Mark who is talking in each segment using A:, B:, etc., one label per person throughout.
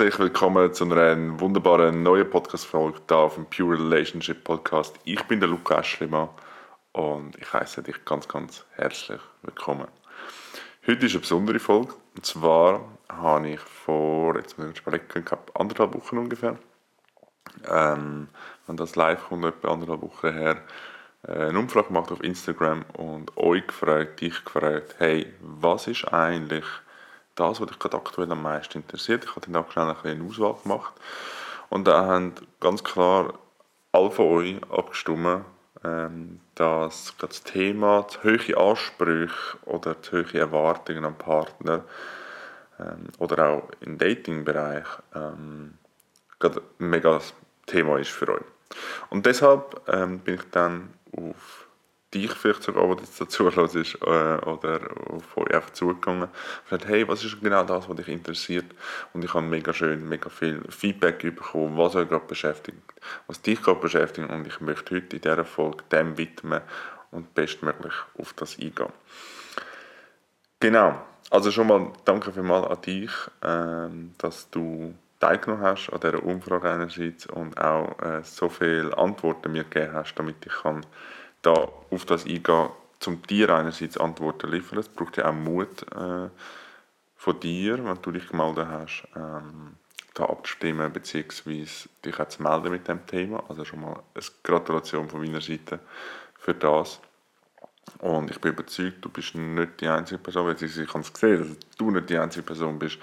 A: Herzlich willkommen zu einer wunderbaren neuen Podcast-Folge hier auf dem Pure Relationship Podcast. Ich bin der Luca Aschlimann und ich heiße dich ganz, ganz herzlich willkommen. Heute ist eine besondere Folge und zwar habe ich vor, jetzt muss ich überlegen, anderthalb Wochen ungefähr, ähm, wenn das live kommt, etwa anderthalb Wochen her, äh, eine Umfrage gemacht auf Instagram und euch gefragt, dich gefragt, hey, was ist eigentlich das, was dich gerade aktuell am meisten interessiert? Ich habe dann auch schnell eine Auswahl gemacht und da haben ganz klar alle von euch abgestimmt, ähm, dass das Thema zu hohe Ansprüche oder zu hohe Erwartungen am Partner ähm, oder auch im Dating-Bereich ähm, ein mega Thema ist für euch. Und deshalb ähm, bin ich dann auf dich vielleicht sogar, der jetzt dazu ist, äh, oder auf euch einfach zugegangen und gesagt, hey, was ist genau das, was dich interessiert? Und ich habe mega schön, mega viel Feedback bekommen, was euch gerade beschäftigt, was dich gerade beschäftigt und ich möchte heute in dieser Folge dem widmen und bestmöglich auf das eingehen. Genau, also schon mal danke vielmals an dich, ähm, dass du teilgenommen hast an dieser Umfrage einerseits und auch äh, so viele Antworten mir gegeben hast, damit ich kann da auf das eingehen zum dir einerseits Antworten liefern. Es braucht ja auch Mut äh, von dir, wenn du dich gemeldet hast, ähm, da abzustimmen bzw. dich auch zu melden mit dem Thema. Also schon mal eine Gratulation von meiner Seite für das. Und ich bin überzeugt, du bist nicht die einzige Person, ich habe es gesehen, dass du nicht die einzige Person bist,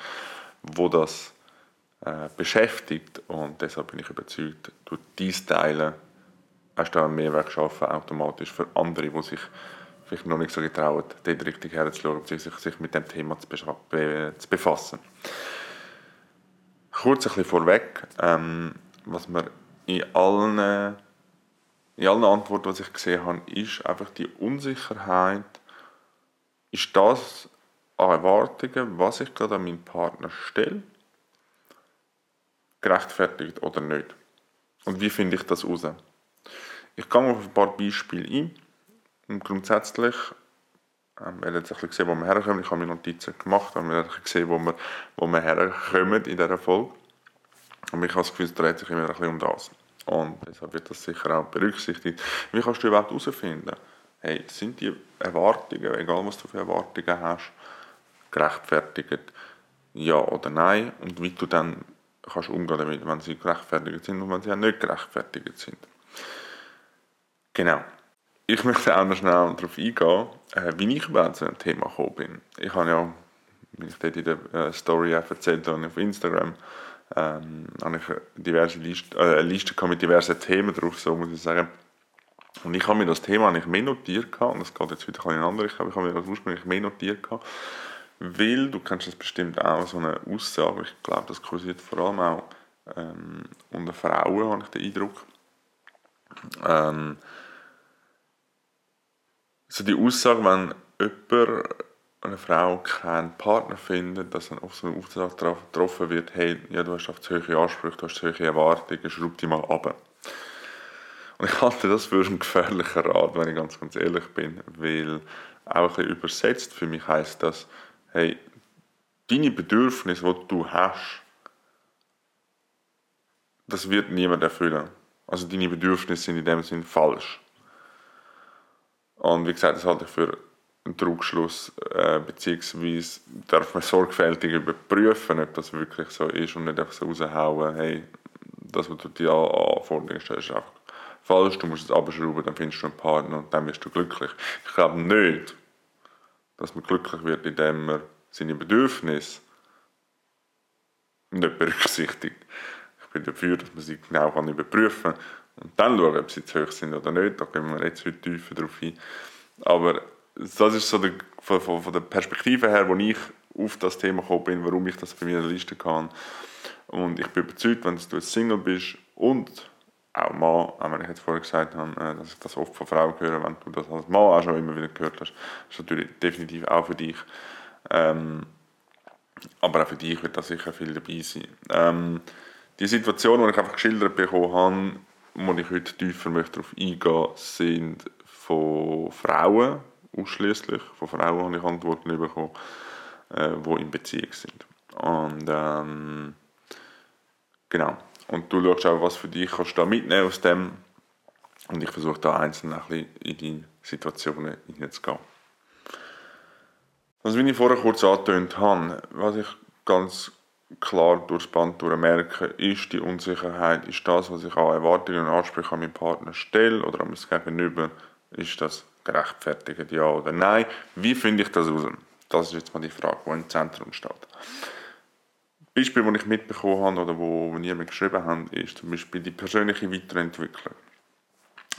A: wo das äh, beschäftigt. Und deshalb bin ich überzeugt, du dies teilen hast du einen Mehrwert geschaffen, automatisch für andere, die sich vielleicht noch nicht so getrauen, dort richtig herzuschauen, beziehungsweise sich mit dem Thema zu, befassen. Kurz ein bisschen vorweg, ähm, was man in allen, in allen Antworten, die ich gesehen habe, ist einfach die Unsicherheit, ist das an Erwartungen, was ich gerade an meinen Partner stelle, gerechtfertigt oder nicht? Und wie finde ich das heraus? Ich gehe auf ein paar Beispiele ein. Und grundsätzlich, ähm, wir haben jetzt ein gesehen, wo wir herkommen. Ich habe mir Notizen gemacht, und wir haben gesehen, wo wir, wo wir herkommen in dieser Folge. Und ich habe das Gefühl, es dreht sich immer ein bisschen um das. Und deshalb wird das sicher auch berücksichtigt. Wie kannst du überhaupt herausfinden, hey, sind die Erwartungen, egal was du für Erwartungen hast, gerechtfertigt, ja oder nein? Und wie du dann kannst umgehen damit, wenn sie gerechtfertigt sind und wenn sie auch nicht gerechtfertigt sind. Genau. Ich möchte auch noch schnell darauf eingehen, äh, wie ich überhaupt zu dem Thema gekommen bin. Ich habe ja, wie ich dort in der äh, Story erzählt habe, auf Instagram, ähm, habe ich diverse Liste, äh, eine Liste mit diversen Themen drauf, so muss ich sagen. Und ich habe mir das Thema eigentlich mehr notiert und das geht jetzt wieder in eine andere Richtung, ich habe mir das ursprünglich mehr notiert weil, du kennst das bestimmt auch, so eine Aussage, ich glaube, das kursiert vor allem auch ähm, unter Frauen, habe ich den Eindruck. Ähm, so die Aussage, wenn jemand, eine Frau keinen Partner findet, dass dann auf so einen Auftrag getroffen wird, hey, ja, du hast auf zu hohe Ansprüche, du hast zu hohe Erwartungen, schraub die mal ab. Und ich halte das für einen gefährlichen Rat, wenn ich ganz, ganz ehrlich bin, weil auch ein übersetzt für mich heißt das, hey, deine Bedürfnisse, die du hast, das wird niemand erfüllen. Also deine Bedürfnisse sind in dem Sinn falsch. Und wie gesagt, das halte ich für einen Trugschluss, äh, beziehungsweise darf man sorgfältig überprüfen, ob das wirklich so ist und nicht einfach so raushauen, hey, das, was du dir Anforderungen stellst, ist einfach falsch, du musst es abschrauben, dann findest du einen Partner und dann wirst du glücklich. Ich glaube nicht, dass man glücklich wird, indem man seine Bedürfnisse nicht berücksichtigt. Bin dafür, dass man sie genau überprüfen kann und dann schauen, ob sie zu hoch sind oder nicht. Da gehen wir jetzt heute tiefer drauf ein. Aber das ist so der, von, von, der Perspektive her, wo ich auf das Thema gekommen bin, warum ich das bei mir in der Liste kann. Und ich bin überzeugt, wenn du Single bist und auch Mann, auch wenn ich jetzt vorher gesagt habe, äh, dass ich das oft von Frauen höre, wenn du das als Mann auch schon immer wieder gehört hast, ist natürlich definitiv auch für dich. Ähm, aber auch für dich wird da sicher viel dabei sein. Ähm, die Situation, die ich einfach geschildert bekommen habe, wo ich heute tiefer möchte darauf eingehen sind von Frauen, ausschließlich von Frauen habe ich Antworten bekommen, äh, die in Beziehung sind. Und ähm, Genau. Und du schaust auch, was für dich kannst du da mitnehmen aus dem. Und ich versuche da einzeln ein bisschen in die Situationen hineinzugehen. Also wie ich vorher kurz angetönt habe, was ich ganz klar durchs Band durch merke, ist die Unsicherheit, ist das, was ich an Erwartungen und Ansprüchen an meinen Partner stelle oder an mein Gegenüber, ist das gerechtfertigt, ja oder nein? Wie finde ich das raus? Das ist jetzt mal die Frage, die im Zentrum steht. Beispiel, das ich mitbekommen habe oder wo, mir geschrieben haben, ist zum Beispiel die persönliche Weiterentwicklung.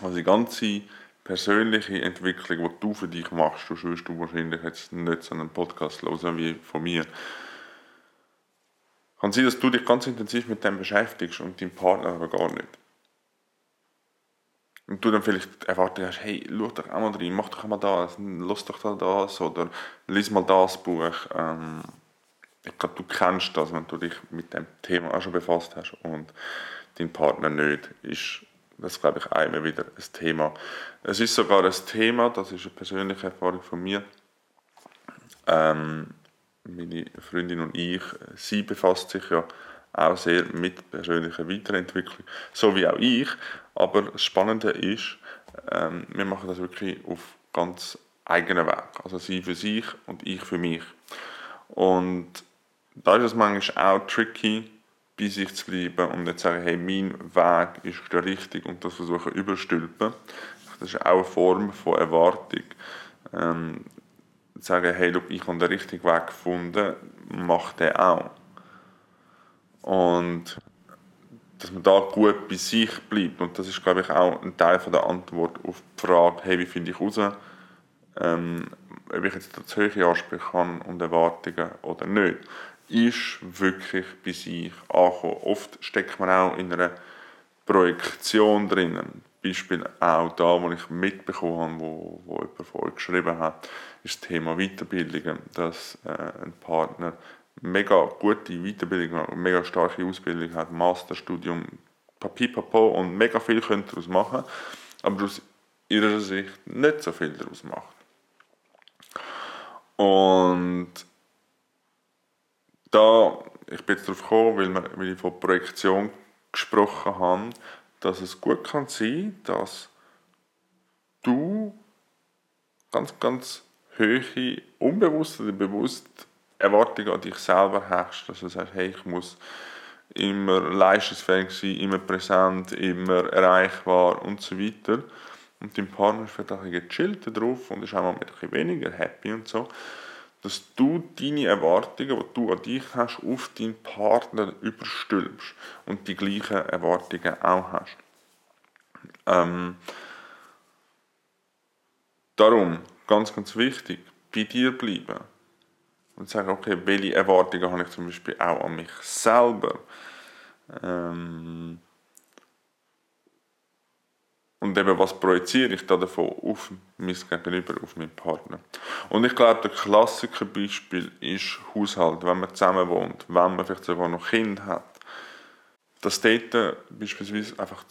A: Also die ganze persönliche Entwicklung, die du für dich machst, du wirst du wahrscheinlich jetzt nicht so einen Podcast hören wie von mir. Kann sein, dass du dich ganz intensiv mit dem beschäftigst und dein Partner aber gar nicht. Und du dann vielleicht erwartet hast, hey, schau doch auch mal rein, mach doch mal das, lass doch da das oder lies mal das Buch. Ähm, ich glaube, du kennst das, wenn du dich mit dem Thema auch schon befasst hast und dein Partner nicht, ist das, glaube ich, immer wieder ein Thema. Es ist sogar ein Thema, das ist eine persönliche Erfahrung von mir. Ähm, meine Freundin und ich, sie befasst sich ja auch sehr mit persönlicher Weiterentwicklung, so wie auch ich. Aber das Spannende ist, ähm, wir machen das wirklich auf ganz eigenen Weg. Also sie für sich und ich für mich. Und da ist es manchmal auch tricky, bei sich zu bleiben und nicht zu sagen, hey, mein Weg ist der richtige und das versuchen überstülpen. Das ist auch eine Form von Erwartung. Ähm, sagen, hey, look, ich habe den richtigen Weg gefunden, mach den auch. Und dass man da gut bei sich bleibt. Und das ist, glaube ich, auch ein Teil von der Antwort auf die Frage, hey, wie finde ich raus, ähm, ob ich jetzt zu hohe Ansprüche habe und Erwartungen oder nicht ist wirklich bei sich angekommen. Oft steckt man auch in einer Projektion drinnen. Beispiel auch da, wo ich mitbekommen habe, wo, wo jemand geschrieben hat, ist das Thema Weiterbildung, dass äh, ein Partner mega gute Weiterbildung, mega starke Ausbildung hat, Masterstudium, Papipapo und mega viel könnte daraus machen, aber aus ihrer Sicht nicht so viel daraus macht. Und da, ich bin jetzt darauf gekommen, weil, wir, weil ich von Projektion gesprochen habe, dass es gut kann sein, dass du ganz, ganz hohe, unbewusst oder bewusst Erwartungen an dich selber hast, dass du sagst, hey, ich muss immer leistungsfähig sein, immer präsent, immer erreichbar und so weiter. Und dein Partner ist vielleicht auch ein bisschen gechillt drauf und ist auch mal ein bisschen weniger happy und so dass du deine Erwartungen, die du an dich hast, auf deinen Partner überstülpst und die gleichen Erwartungen auch hast. Ähm, darum, ganz, ganz wichtig, bei dir bleiben und sagen, okay, welche Erwartungen habe ich zum Beispiel auch an mich selber. Ähm, und eben, was projiziere ich da davon auf mein Gegenüber, auf meinen Partner? Und ich glaube, der Klassikerbeispiel ist Haushalt, wenn man zusammen wohnt, wenn man vielleicht sogar noch Kind hat. Dass dort beispielsweise einfach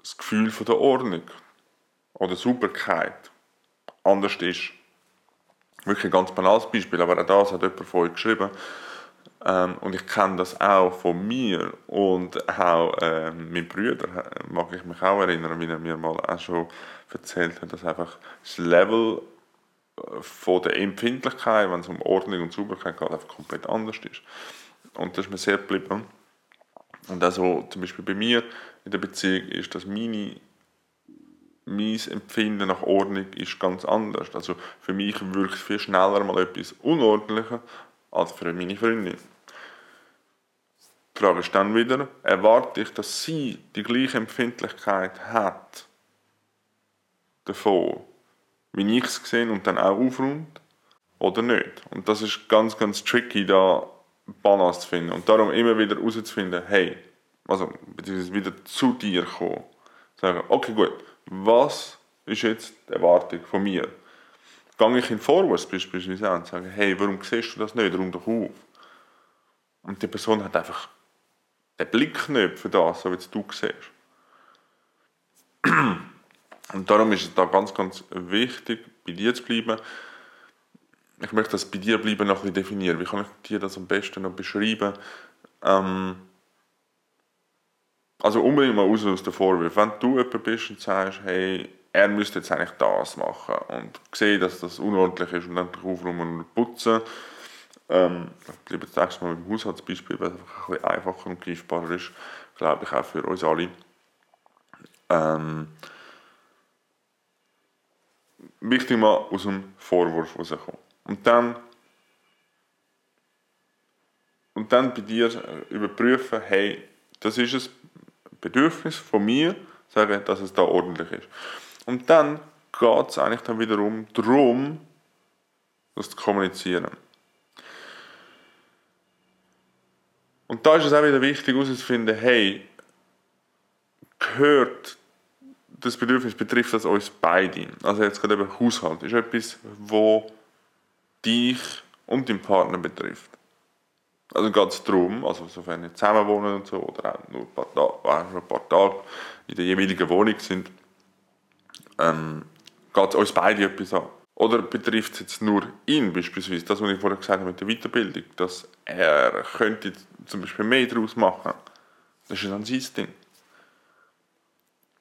A: das Gefühl von der Ordnung oder Sauberkeit anders ist. Wirklich ein ganz banales Beispiel, aber auch das hat jemand vorhin geschrieben. Ähm, und ich kenne das auch von mir und auch äh, mein Bruder, äh, mag ich mich auch erinnern, wie er mir mal auch schon erzählt hat, dass einfach das Level äh, von der Empfindlichkeit, wenn es um Ordnung und Sauberkeit geht, einfach komplett anders ist. Und das ist mir sehr geblieben. Und also zum Beispiel bei mir in der Beziehung ist, dass meine mein Empfinden nach Ordnung ist ganz anders. Also für mich wirkt viel schneller mal etwas unordentlicher als für meine Freundin. Die Frage ist dann wieder, erwarte ich, dass sie die gleiche Empfindlichkeit hat davon, wie ich es gesehen und dann auch aufräumt oder nicht. Und das ist ganz, ganz tricky, da Balance zu finden. Und darum immer wieder herauszufinden, hey, also beziehungsweise wieder zu dir kommen. Sagen, okay gut, was ist jetzt die Erwartung von mir? Gehe ich in Vorwurf beispielsweise an und sage, hey, warum siehst du das nicht? Räum doch auf. Und die Person hat einfach den Blick nicht für das, so wie du siehst. Und darum ist es da ganz, ganz wichtig, bei dir zu bleiben. Ich möchte das bei dir bleiben noch ein bisschen definieren. Wie kann ich dir das am besten noch beschreiben? Ähm, Also unbedingt mal raus aus der Vorwürfe. Wenn du jemand bist und sagst, hey, er müsste jetzt eigentlich das machen und sehe, dass das unordentlich ist und dann aufräumen und putzen. Ähm, ich bleibe jetzt nächstes Mal mit dem Haushaltsbeispiel, weil es einfach ein bisschen einfacher und greifbarer ist, glaube ich auch für uns alle. Ähm, wichtig mal aus dem Vorwurf rauskommen. Und dann und dann bei dir überprüfen, hey, das ist ein Bedürfnis von mir, sagen, dass es da ordentlich ist. Und dann geht es eigentlich dann wiederum darum, das zu kommunizieren. Und da ist es auch wieder wichtig herauszufinden, hey, gehört das Bedürfnis, betrifft das uns beide? Also jetzt gerade eben Haushalt, ist etwas, wo dich und deinen Partner betrifft. Also geht es darum, also sofern ihr zusammen wohnen und so, oder auch nur ein paar, Tage, ein paar Tage in der jeweiligen Wohnung sind, ähm, geht uns beide etwas an. Oder betrifft es jetzt nur ihn beispielsweise, das, was ich vorher gesagt habe mit der Weiterbildung, dass er könnte zum Beispiel mehr daraus machen. Das ist dann sein Ding.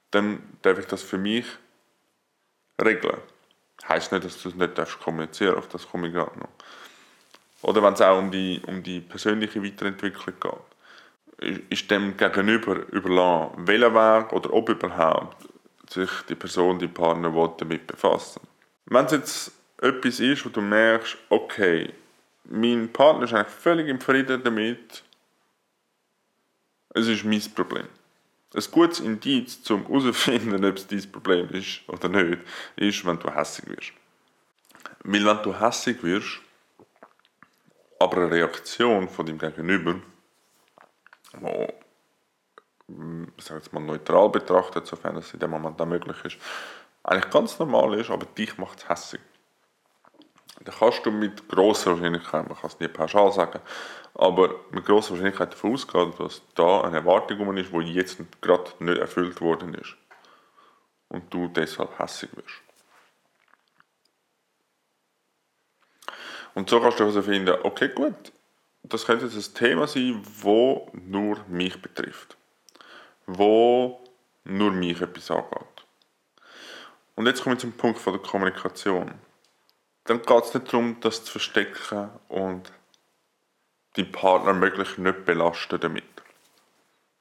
A: Dann darf ich das für mich regeln. Heißt nicht, dass du es nicht darfst kommunizieren, auf das komme ich gerade noch. Oder wenn es auch um die, um die persönliche Weiterentwicklung geht. Ist dem Gegenüber überlassen, welcher Weg oder ob überhaupt sich die Person, die Partner damit befassen. Wenn es jetzt etwas ist, wo du merkst, okay, mein Partner ist eigentlich völlig im Frieden damit, es ist mein Problem. Ein gutes Indiz, um herauszufinden, ob es dein Problem ist oder nicht, ist, wenn du hässig wirst. Weil wenn du hässig wirst, aber eine Reaktion von dem Gegenüber, wo sag jetzt mal, neutral betrachtet, sofern es in dem Moment auch möglich ist, eigentlich ganz normal ist, aber dich macht es hässlich. Dann kannst du mit grosser Wahrscheinlichkeit, man kann es nie pauschal sagen, aber mit grosser Wahrscheinlichkeit davon ausgehen, dass da eine Erwartung ist, die jetzt gerade nicht erfüllt worden ist. Und du deshalb hässlich wirst. Und so kannst du also finden, okay, gut, das könnte jetzt ein Thema sein, das nur mich betrifft wo nur mich etwas angeht. Und jetzt kommen wir zum Punkt von der Kommunikation. Dann geht es nicht darum, das zu verstecken und die Partner möglichst nicht belasten damit.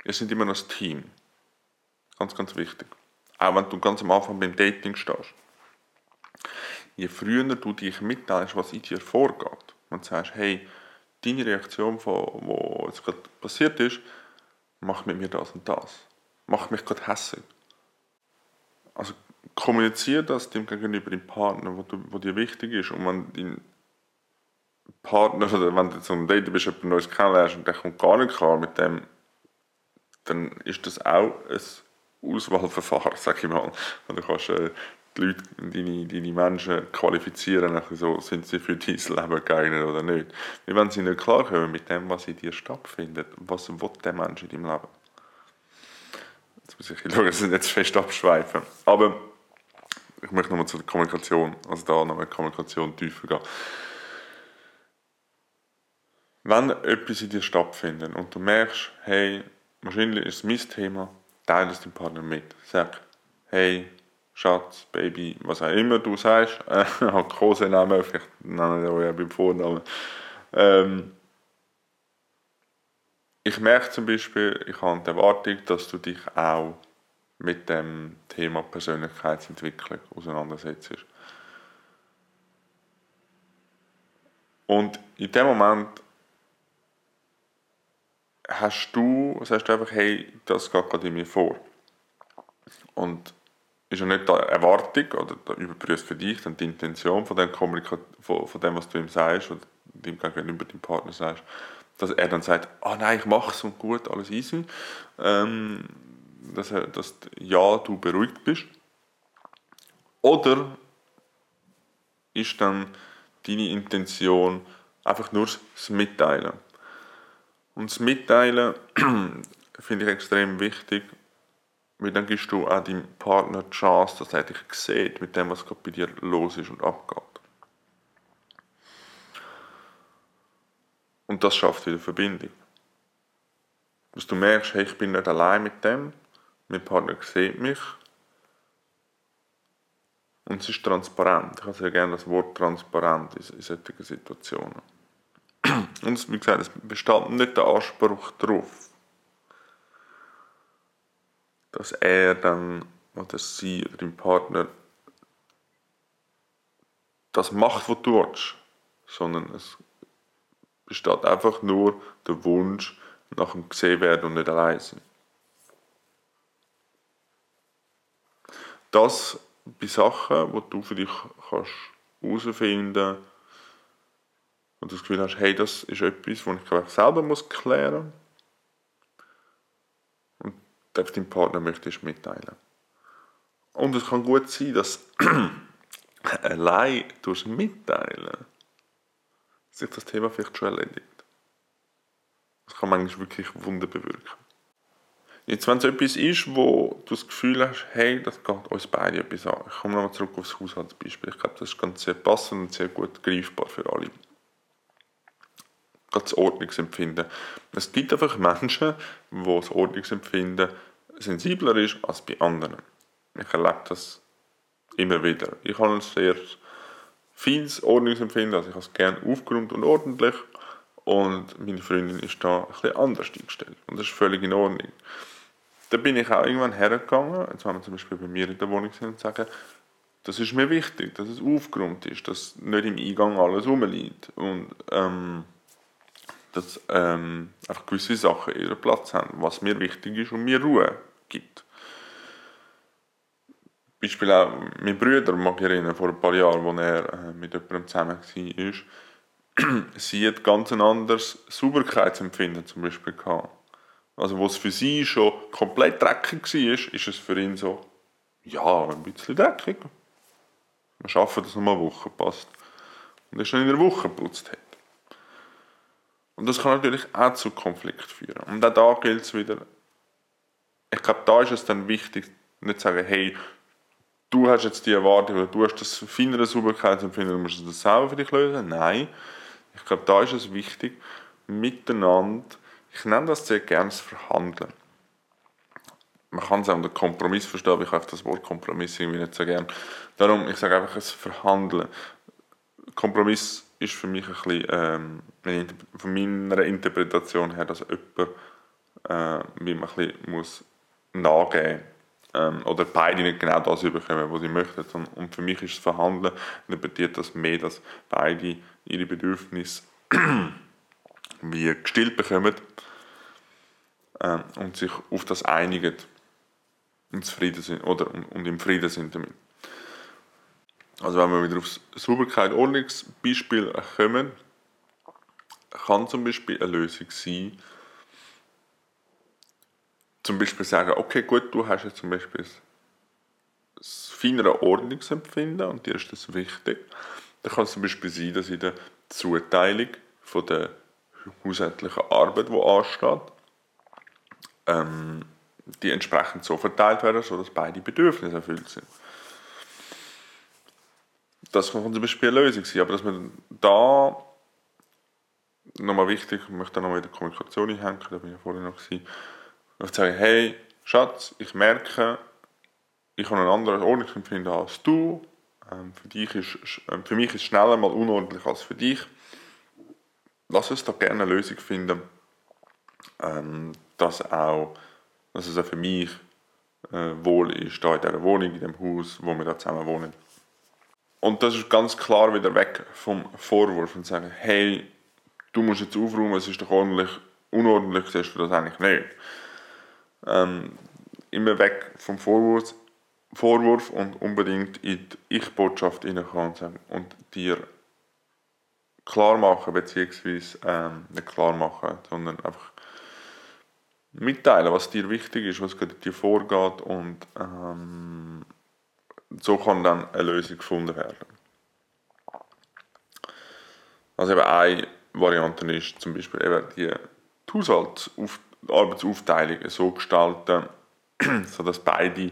A: Wir sind immer noch ein Team. Ganz, ganz wichtig. Auch wenn du ganz am Anfang beim Dating stehst. Je früher du dich mitteilst, was in dir vorgeht, und sagst, hey, deine Reaktion, die jetzt gerade passiert ist, macht mit mir das und das. Macht mich gerade hässlich. Also kommuniziere das dem gegenüber dem Partner, wo, du, wo dir wichtig ist. Und wenn dein Partner, oder wenn du zum Date bist, jemand Neues kennenlernst und der kommt gar nicht klar mit dem, dann ist das auch ein Auswahlverfahren, sag ich mal. Du kannst äh, die Leute, deine, deine Menschen qualifizieren, so, sind sie für dein Leben geeignet oder nicht. Weil wenn sie nicht klarkommen mit dem, was in dir stattfindet, was will der Mensch in deinem Leben? Jetzt muss ich schauen, dass ich zu fest abschweifen. Aber ich möchte nochmal zur Kommunikation, also da nochmal Kommunikation tiefer gehen. Wenn etwas in dir stattfindet und du merkst, hey, wahrscheinlich ist es mein Thema, teile es deinem Partner mit. Sag, hey, Schatz, Baby, was auch immer du sagst, äh, halt Kosenamen, vielleicht nennen wir ja beim Vornamen. Ähm, ich merke zum Beispiel, ich habe die Erwartung, dass du dich auch mit dem Thema Persönlichkeitsentwicklung auseinandersetzt. Und in dem Moment hast du, sagst du einfach, hey, das geht gerade in mir vor. Und ist ja nicht die Erwartung oder du überprüfst für dich dann die Intention von dem, Kommunika von, von dem, was du ihm sagst oder dem gegenüber deinem Partner sagst, dass er dann sagt, ah oh nein, ich mache es und gut, alles easy, ähm, dass, er, dass ja, du beruhigt bist. Oder ist dann deine Intention einfach nur das Mitteilen. Und das Mitteilen finde ich extrem wichtig, weil dann gibst du auch deinem Partner die Chance, dass er dich sieht mit dem, was gerade bei dir los ist und abgeht. Und das schafft wieder Verbindung. Dass du merkst, hey, ich bin nicht allein mit dem, mein Partner sieht mich und es ist transparent. Ich habe sehr gerne das Wort transparent in, in solchen Situationen. Und wie gesagt, es besteht nicht der Anspruch darauf, dass er dann oder sie oder dein Partner das macht, was du willst, sondern es besteht einfach nur der Wunsch nach dem gesehen werden und nicht allein sein. Das bei Sachen, die du für dich kannst herausfinden und du das Gefühl hast, hey, das ist etwas, was ich selber muss klären muss und deinem Partner möchtest mitteilen. Und es kann gut sein, dass allein durch Mitteilen sich das Thema vielleicht schon erledigt. Das kann manchmal wirklich Wunder bewirken. Jetzt, wenn es etwas ist, wo du das Gefühl hast, hey, das geht uns beide etwas an. Ich komme nochmal zurück aufs Haushaltsbeispiel. Ich glaube, das ist ganz sehr passend und sehr gut greifbar für alle. Das Ordnungsempfinden. Es gibt einfach Menschen, wo das Ordnungsempfinden sensibler ist als bei anderen. Ich erlebe das immer wieder. Ich habe ein sehr feines Ordnungsempfinden, also ich habe es gerne aufgeräumt und ordentlich und meine Freundin ist da ein bisschen anders eingestellt und das ist völlig in Ordnung. Da bin ich auch irgendwann hergegangen, jetzt wenn wir zum Beispiel bei mir in der Wohnung sind und sagen, das ist mir wichtig, dass es aufgeräumt ist, dass nicht im Eingang alles rumliegt und ähm, dass ähm, einfach gewisse Sachen ihren Platz haben, was mir wichtig ist und mir Ruhe gibt. Beispiel auch mein Bruder, mag ich erinnern, vor ein paar Jahren, als er äh, mit jemandem zusammen war, sie hat ganz ein anderes Sauberkeitsempfinden zum Beispiel gehabt. Also wo es für sie schon komplett dreckig war, ist es für ihn so, ja, ein bisschen dreckig. Wir schaffen, dass es noch eine Woche passt. Und er schon in einer Woche geputzt hat. Und das kann natürlich auch zu Konflikt führen. Und auch da gilt es wieder, ich glaube, da ist es dann wichtig, nicht zu sagen, hey, du hast jetzt die Erwartung oder du hast das feinere Sauberkeitsempfinden, du musst das selber für dich lösen. Nein, ich glaube, da ist es wichtig, miteinander ich nenne das sehr gerne das Verhandeln. Man kann es auch unter Kompromiss verstehen, aber ich habe das Wort Kompromiss irgendwie nicht so gern. Darum, ich sage einfach, es Verhandeln. Kompromiss ist für mich ein bisschen, ähm, von meiner Interpretation her, dass jemand äh, wie man ein bisschen muss nachgeben ähm, oder beide nicht genau das überkommen, was sie möchten. Und für mich ist das Verhandeln interpretiert das mehr, dass beide ihre Bedürfnisse wie gestillt bekommen äh, und sich auf das einigen und zufrieden sind oder und, und im Frieden sind damit. Also wenn wir wieder aufs Sauberkeit Ordnungsbeispiel kommen, kann zum Beispiel eine Lösung sein, zum Beispiel sagen, okay gut, du hast jetzt zum Beispiel das feinere Ordnungsempfinden und dir ist das wichtig. Dann kann es zum Beispiel sein, dass in der Zuteilung von der haushaltlichen Arbeit, die ansteht, ähm, die entsprechend so verteilt werden, sodass beide Bedürfnisse erfüllt sind. Das kann zum Beispiel eine Lösung sein, aber dass man da nochmal wichtig, ich möchte nochmal in der Kommunikation einhängen, da bin ich vorhin noch gewesen, ich sagen, hey, Schatz, ich merke, ich habe ein anderes Ordnungsempfinden als du, ähm, für, dich ist, ähm, für mich ist es schneller mal unordentlich als für dich. Lass uns da gerne eine Lösung finden, ähm, dass, auch, dass es auch für mich äh, wohl ist, da in dieser Wohnung, in dem Haus, wo wir da zusammen wohnen. Und das ist ganz klar wieder weg vom Vorwurf und sagen, hey, du musst jetzt aufräumen, es ist doch ordentlich, unordentlich siehst du das eigentlich nicht. Ähm, immer weg vom Vorwurf, Vorwurf und unbedingt in die Ich-Botschaft hineinkommen und, dir klar machen, beziehungsweise ähm, nicht klar machen, sondern einfach mitteilen, was dir wichtig ist, was dir vorgeht und ähm, so kann dann eine Lösung gefunden werden. Also eben eine Variante ist zum Beispiel eben die, die Arbeitsaufteilung so gestalten, sodass beide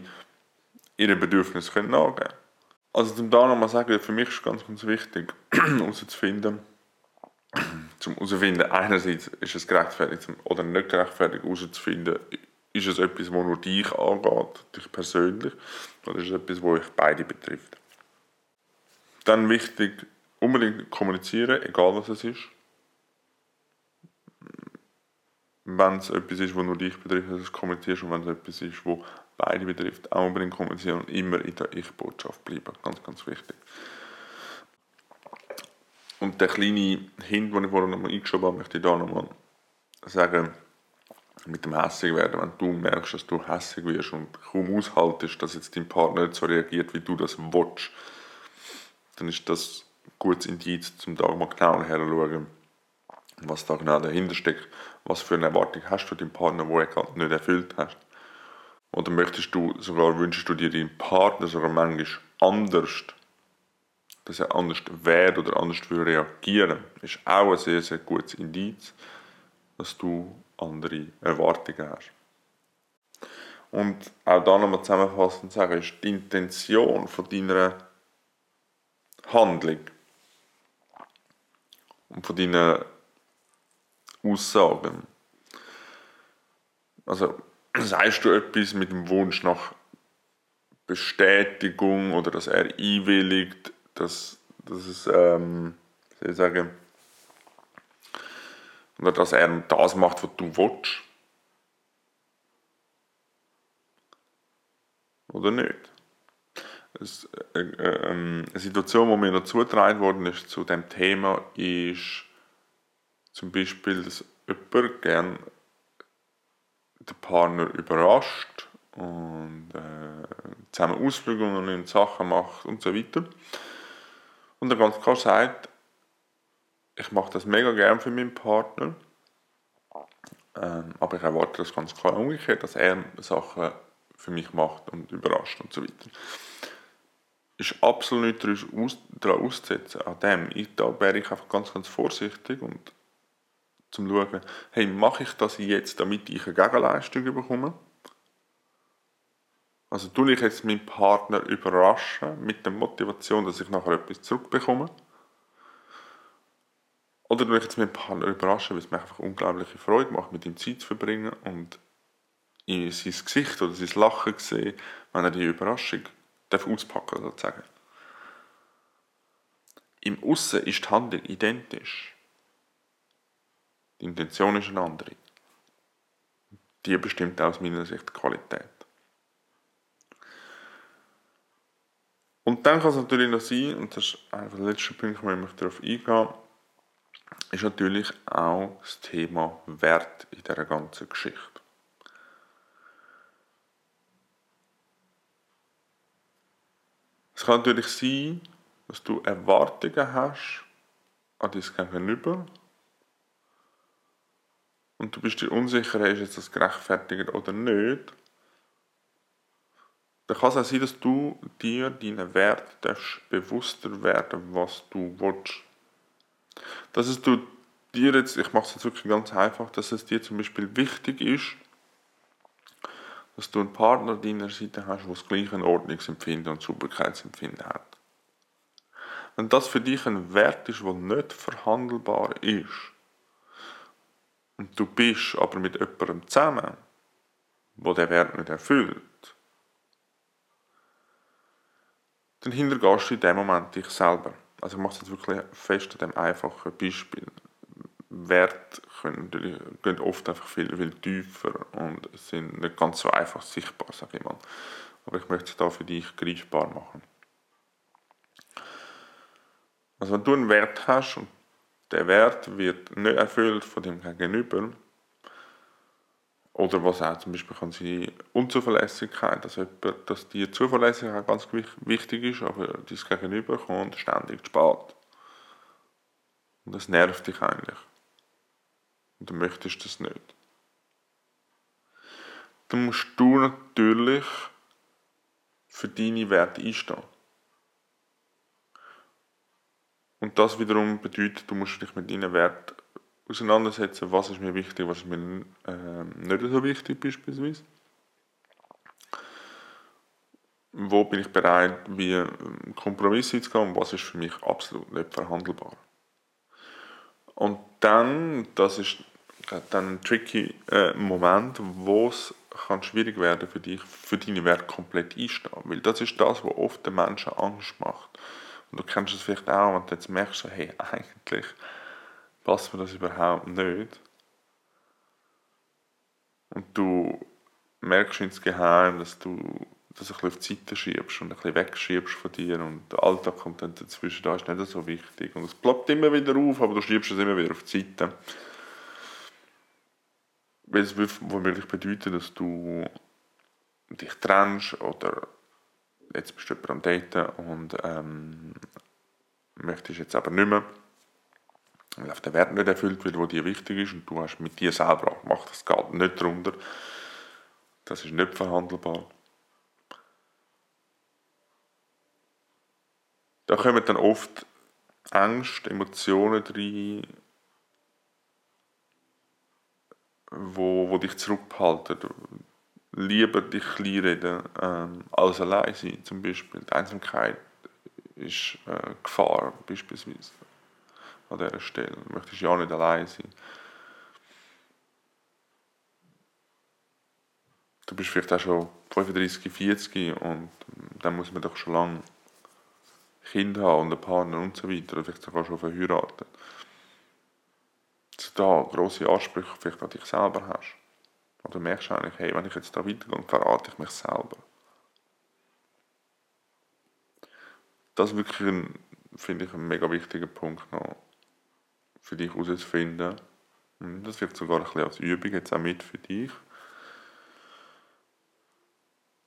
A: ihre Bedürfnisse nachgeben können. Also zum da nochmal sagen, für mich ist ganz, ganz wichtig, herauszufinden, zum herauszufinden, einerseits ist es gerechtfertigt oder nicht gerechtfertigt herauszufinden, ist es etwas, wo nur dich angeht, dich persönlich, oder ist es etwas, wo euch beide betrifft. Dann wichtig, unbedingt kommunizieren, egal was es ist. Wenn es etwas ist, was nur dich betrifft, du es kommunizierst und wenn es etwas ist, was beide betrifft, auch unbedingt kommunizieren und immer in der Ich-Botschaft bleiben. Ganz, ganz wichtig. Und der kleine Hint, den ich vorhin nochmal eingeschoben habe, möchte ich da nochmal sagen, mit dem hässig werden, wenn du merkst, dass du hässig wirst und kaum aushaltest, dass jetzt dein Partner nicht so reagiert, wie du das willst, dann ist das ein gutes Indiz, um da mal genau herzuschauen, was da genau dahinter steckt, was für eine Erwartung hast du deinem Partner, wo er gerade nicht erfüllt hast. Oder möchtest du, sogar wünschst du dir deinen Partner sogar manchmal anders, dass er anders wäre oder anders würde reagieren, ist auch ein sehr, sehr gutes Indiz, dass du andere Erwartungen hast. Und auch da nochmal zusammenfassend sagen, ist die Intention von deiner Handlung und von deinen Aussagen. Also sagst du etwas mit dem Wunsch nach Bestätigung oder dass er einwilligt, dass, dass es, ähm, soll ich sagen, oder dass er das macht, was du willst. Oder nicht? Es, äh, äh, ähm, eine Situation, die mir noch zugetragen worden ist zu dem Thema, ist zum Beispiel, dass jemand gerne den Partner überrascht und äh, zusammen Ausflüge und Sachen macht und so weiter. Und er ganz klar sagt, ich mache das mega gern für meinen Partner, ähm, aber ich erwarte das ganz klar umgekehrt, dass er Sachen für mich macht und überrascht und so weiter. Ist absolut nicht daran auszusetzen, an dem. Ich, da wäre ich einfach ganz, ganz vorsichtig und zum schauen, hey, mache ich das jetzt, damit ich eine Gegenleistung bekomme? Also tue ich jetzt meinen Partner überraschen mit der Motivation, dass ich nachher etwas zurückbekomme? Oder ich jetzt meinen Partner überraschen, weil es mir einfach unglaubliche Freude macht, mit ihm Zeit zu verbringen und in sein Gesicht oder sein Lachen sehen, wenn er die Überraschung darf auspacken sozusagen. Im Aussen ist die Handlung identisch. Die Intention ist eine andere. Die bestimmt aus meiner Sicht die Qualität. Und dann kann es natürlich noch sein, und das ist einfach der letzte Punkt, wo ich darauf eingehen ist natürlich auch das Thema Wert in dieser ganzen Geschichte. Es kann natürlich sein, dass du Erwartungen hast an dein Gegenüber und du bist dir unsicher, ist jetzt das gerechtfertigt oder nicht. Dann kann es auch sein, dass du dir deinen Wert bewusster werden was du willst. Dass es du dir jetzt, ich mache es jetzt wirklich ganz einfach, dass es dir zum Beispiel wichtig ist, dass du einen Partner deiner Seite hast, der das gleiche Ordnungsempfinden und Sauberkeitsempfinden hat. Wenn das für dich ein Wert ist, der nicht verhandelbar ist, und du bist aber mit jemandem zusammen, wo der Wert nicht erfüllt, dann hintergehst du in dem Moment dich selber. Also ich mache es jetzt wirklich fest an dem einfachen Beispiel. Werte können gehen oft einfach viel, viel tiefer und sind nicht ganz so einfach sichtbar, sage ich mal. Aber ich möchte es da für dich greifbar machen. Also wenn du einen Wert hast und der Wert wird nicht erfüllt von dem Gegenüber, oder was auch zum Beispiel kann sein, Unzuverlässigkeit, dass, jemand, dass die Zuverlässigkeit ganz wichtig ist, aber dein Gegenüber kommt ständig zu spät. Und das nervt dich eigentlich. Und du möchtest das nicht. Dann musst du natürlich für deine Werte einstehen. Und das wiederum bedeutet, du musst dich mit deinen Werten auseinandersetzen, was ist mir wichtig, was ist mir äh, nicht so wichtig beispielsweise. Wo bin ich bereit, wie Kompromisse zu gehen und was ist für mich absolut nicht verhandelbar. Und dann, das ist dann ein tricky äh, Moment, wo es kann schwierig werden für dich, für deine Werte komplett einstehen. Weil das ist das, was oft den Menschen Angst macht. Und du kennst es vielleicht auch, wenn du jetzt merkst, hey, eigentlich passt mir das überhaupt nicht. Und du merkst insgeheim, dass du das ein auf die Seite schiebst und ein bisschen wegschiebst von dir und der Alltag kommt dann dazwischen, da ist nicht so wichtig. Und es ploppt immer wieder auf, aber du schiebst es immer wieder auf die Seite. Weil es womöglich bedeutet, dass du dich trennst oder jetzt bist du jemand am Daten und ähm, möchtest jetzt aber nicht mehr, weil auf der Wert nicht erfüllt wird, der dir wichtig ist und du hast mit dir selber auch gemacht, das geht nicht drunter. Das ist nicht verhandelbar. Da kommen dann oft Ängste, Emotionen rein, wo, wo dich zurückhalten. Lieber dich kleinreden ähm, als allein sein, zum Beispiel. Die Einsamkeit ist äh, Gefahr, beispielsweise. An dieser Stelle. Du möchtest ja nicht allein sein. Du bist vielleicht auch schon 35, 40 und dann muss man doch schon lange Kinder haben und einen Partner und so weiter, oder vielleicht sogar schon verheiratet. Dass du da grosse Ansprüche vielleicht an dich selber hast. Oder du merkst eigentlich, hey, wenn ich jetzt da weitergehe, verrate ich mich selber. Das ist wirklich, ein, finde ich, ein mega wichtiger Punkt noch für dich herauszufinden. Das wird sogar ein bisschen als Übung jetzt auch mit für dich.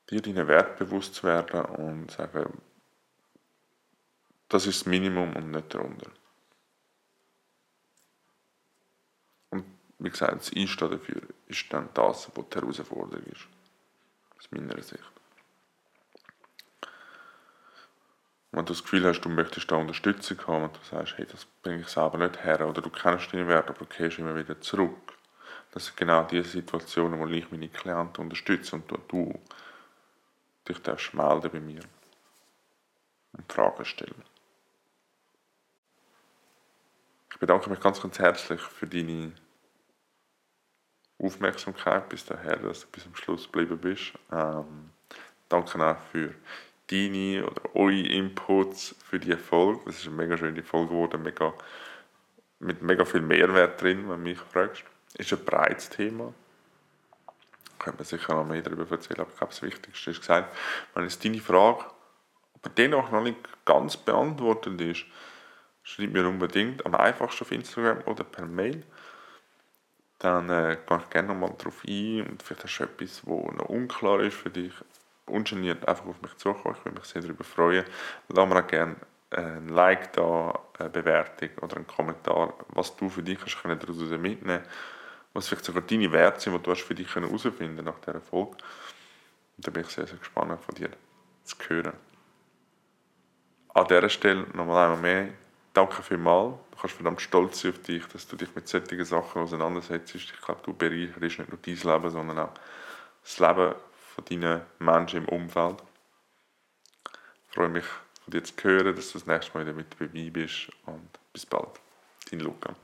A: Dir deinen Wert bewusst zu werden und sagen, das ist das Minimum und nicht darunter. Und wie gesagt, das Einstehen dafür ist dann das, was die Herausforderung ist. Aus meiner Sicht. Wenn du das Gefühl hast, du möchtest da Unterstützung haben und du sagst, hey, das bringe ich selber nicht her oder du kennst deine Werte, aber du gehst immer wieder zurück. Das sind genau diese Situationen, wo ich meine Klienten unterstütze und du dich darfst melden bei mir und Fragen stellen. Ich bedanke mich ganz, ganz herzlich für deine Aufmerksamkeit bis daher, dass du bis zum Schluss geblieben bist. Ähm, danke auch für deine oder eure Inputs für die Folge. Das ist eine mega schöne Folge geworden, mega, mit mega viel Mehrwert drin, wenn du mich fragst. Ist ein breites Thema. Könnte man sicher noch mehr darüber erzählen, aber ich glaube, das Wichtigste ist gesagt, wenn jetzt deine Frage aber dennoch noch nicht ganz beantwortet ist, schreib mir unbedingt am einfachsten auf Instagram oder per Mail. Dann äh, gehe ich gerne nochmal darauf ein und vielleicht hast du etwas, das noch unklar ist für dich. Ungeniert einfach auf mich zukommen, ich würde mich sehr darüber freuen. Lass mir auch gerne ein Like da, eine Bewertung oder einen Kommentar, was du für dich hast daraus mitnehmen was vielleicht sogar deine Werte sind, die du hast für dich herausfinden nach dieser Folge. Da bin ich sehr, sehr gespannt von dir zu hören. An dieser Stelle nochmal einmal mehr danke vielmals. Du kannst verdammt stolz sein auf dich, dass du dich mit solchen Sachen auseinandersetzt. Ich glaube, du bereicherst nicht nur dein Leben, sondern auch das Leben von deinen Menschen im Umfeld. Ich freue mich, von dir zu hören, dass du das nächste Mal wieder mit dabei bist und bis bald. Dein Luca.